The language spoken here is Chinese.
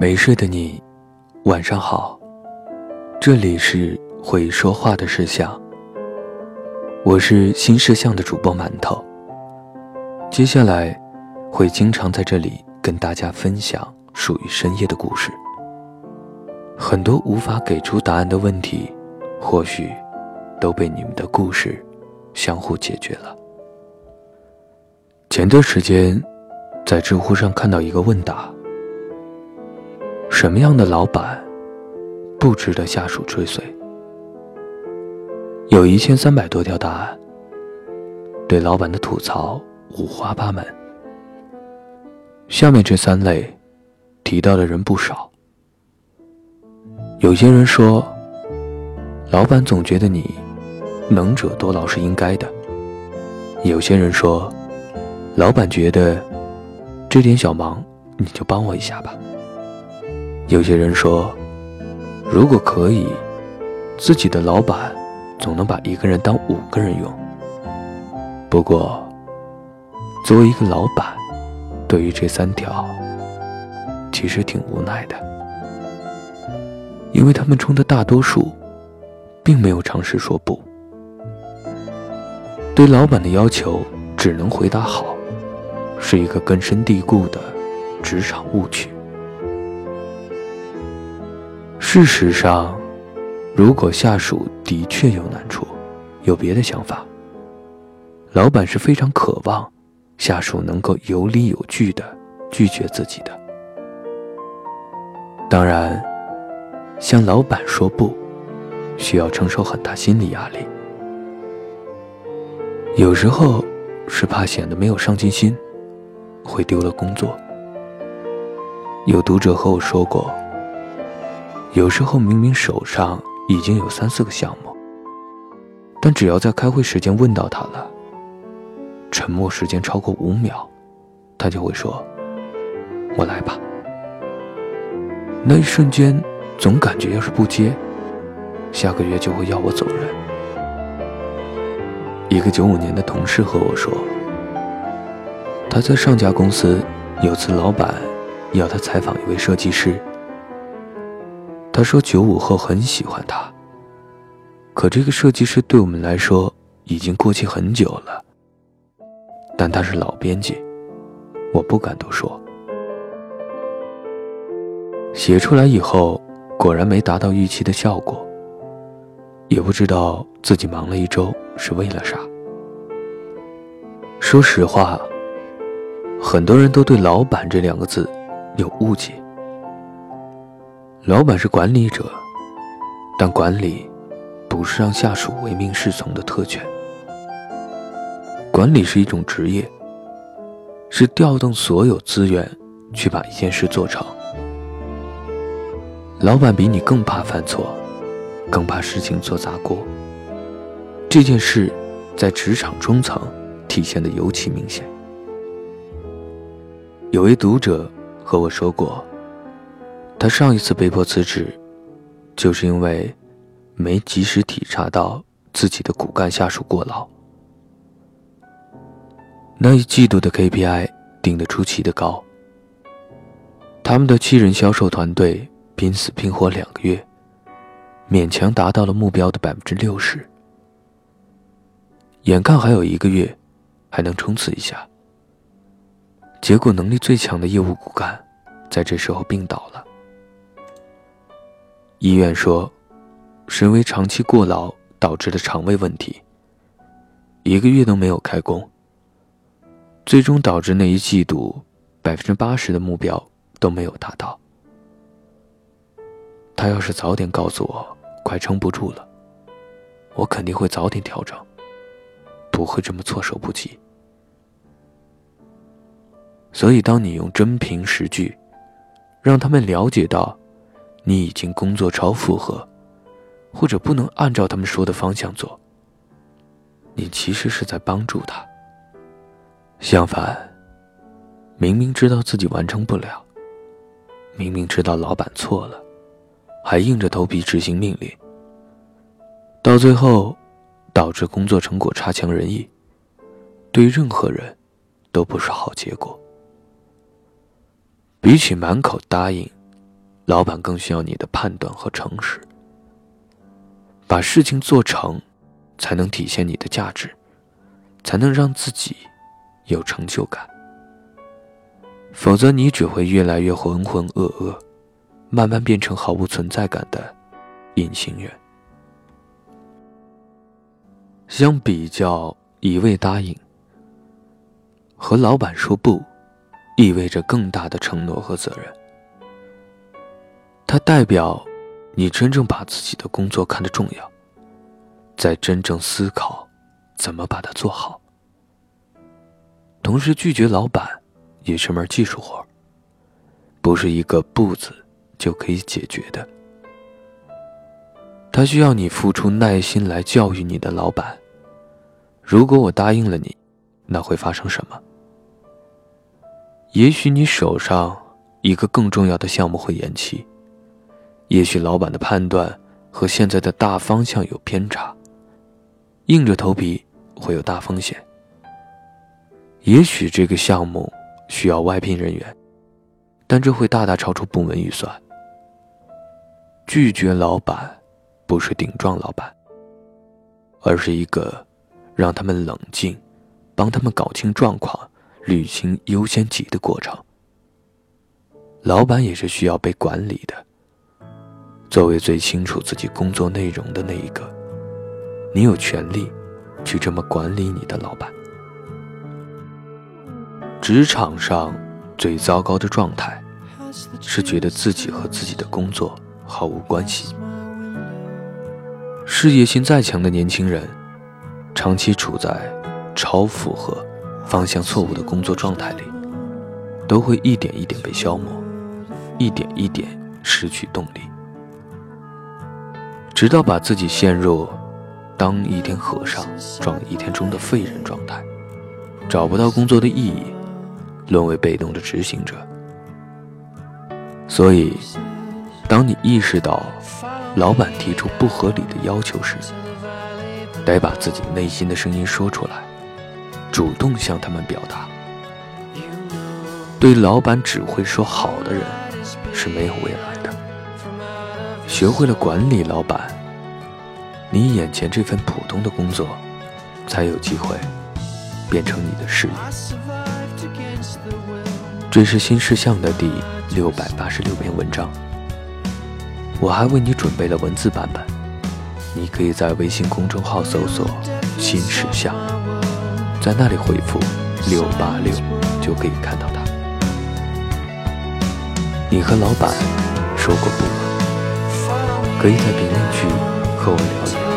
没睡的你，晚上好。这里是会说话的石像，我是新石像的主播馒头。接下来会经常在这里跟大家分享属于深夜的故事。很多无法给出答案的问题，或许都被你们的故事相互解决了。前段时间，在知乎上看到一个问答。什么样的老板不值得下属追随？有一千三百多条答案，对老板的吐槽五花八门。下面这三类提到的人不少。有些人说，老板总觉得你能者多劳是应该的；有些人说，老板觉得这点小忙你就帮我一下吧。有些人说，如果可以，自己的老板总能把一个人当五个人用。不过，作为一个老板，对于这三条，其实挺无奈的，因为他们中的大多数，并没有尝试说不。对老板的要求只能回答好，是一个根深蒂固的职场误区。事实上，如果下属的确有难处，有别的想法，老板是非常渴望下属能够有理有据的拒绝自己的。当然，向老板说不，需要承受很大心理压力。有时候是怕显得没有上进心，会丢了工作。有读者和我说过。有时候明明手上已经有三四个项目，但只要在开会时间问到他了，沉默时间超过五秒，他就会说：“我来吧。”那一瞬间，总感觉要是不接，下个月就会要我走人。一个九五年的同事和我说，他在上家公司有次老板要他采访一位设计师。他说：“九五后很喜欢他，可这个设计师对我们来说已经过气很久了。但他是老编辑，我不敢多说。写出来以后，果然没达到预期的效果。也不知道自己忙了一周是为了啥。说实话，很多人都对‘老板’这两个字有误解。”老板是管理者，但管理不是让下属唯命是从的特权。管理是一种职业，是调动所有资源去把一件事做成。老板比你更怕犯错，更怕事情做砸锅。这件事在职场中层体现的尤其明显。有位读者和我说过。他上一次被迫辞职，就是因为没及时体察到自己的骨干下属过劳。那一季度的 KPI 定得出奇的高，他们的七人销售团队拼死拼活两个月，勉强达到了目标的百分之六十。眼看还有一个月，还能冲刺一下，结果能力最强的业务骨干，在这时候病倒了。医院说，是因为长期过劳导致的肠胃问题。一个月都没有开工，最终导致那一季度百分之八十的目标都没有达到。他要是早点告诉我快撑不住了，我肯定会早点调整，不会这么措手不及。所以，当你用真凭实据，让他们了解到。你已经工作超负荷，或者不能按照他们说的方向做。你其实是在帮助他。相反，明明知道自己完成不了，明明知道老板错了，还硬着头皮执行命令，到最后导致工作成果差强人意，对任何人都不是好结果。比起满口答应。老板更需要你的判断和诚实。把事情做成，才能体现你的价值，才能让自己有成就感。否则，你只会越来越浑浑噩噩，慢慢变成毫无存在感的隐形人。相比较一味答应，和老板说不，意味着更大的承诺和责任。它代表你真正把自己的工作看得重要，在真正思考怎么把它做好。同时，拒绝老板也是门技术活，不是一个“不”字就可以解决的。他需要你付出耐心来教育你的老板。如果我答应了你，那会发生什么？也许你手上一个更重要的项目会延期，也许老板的判断和现在的大方向有偏差，硬着头皮会有大风险。也许这个项目需要外聘人员，但这会大大超出部门预算。拒绝老板，不是顶撞老板，而是一个。让他们冷静，帮他们搞清状况，履行优先级的过程。老板也是需要被管理的。作为最清楚自己工作内容的那一个，你有权利去这么管理你的老板。职场上最糟糕的状态，是觉得自己和自己的工作毫无关系。事业心再强的年轻人。长期处在超负荷、方向错误的工作状态里，都会一点一点被消磨，一点一点失去动力，直到把自己陷入当一天和尚撞一天钟的废人状态，找不到工作的意义，沦为被动的执行者。所以，当你意识到老板提出不合理的要求时，得把自己内心的声音说出来，主动向他们表达。对老板只会说好的人是没有未来。学会了管理老板，你眼前这份普通的工作才有机会变成你的事业。这是新事项的第六百八十六篇文章，我还为你准备了文字版本。你可以在微信公众号搜索“新事项”，在那里回复“六八六”就可以看到它。你和老板说过不吗？可以在评论区和我聊聊。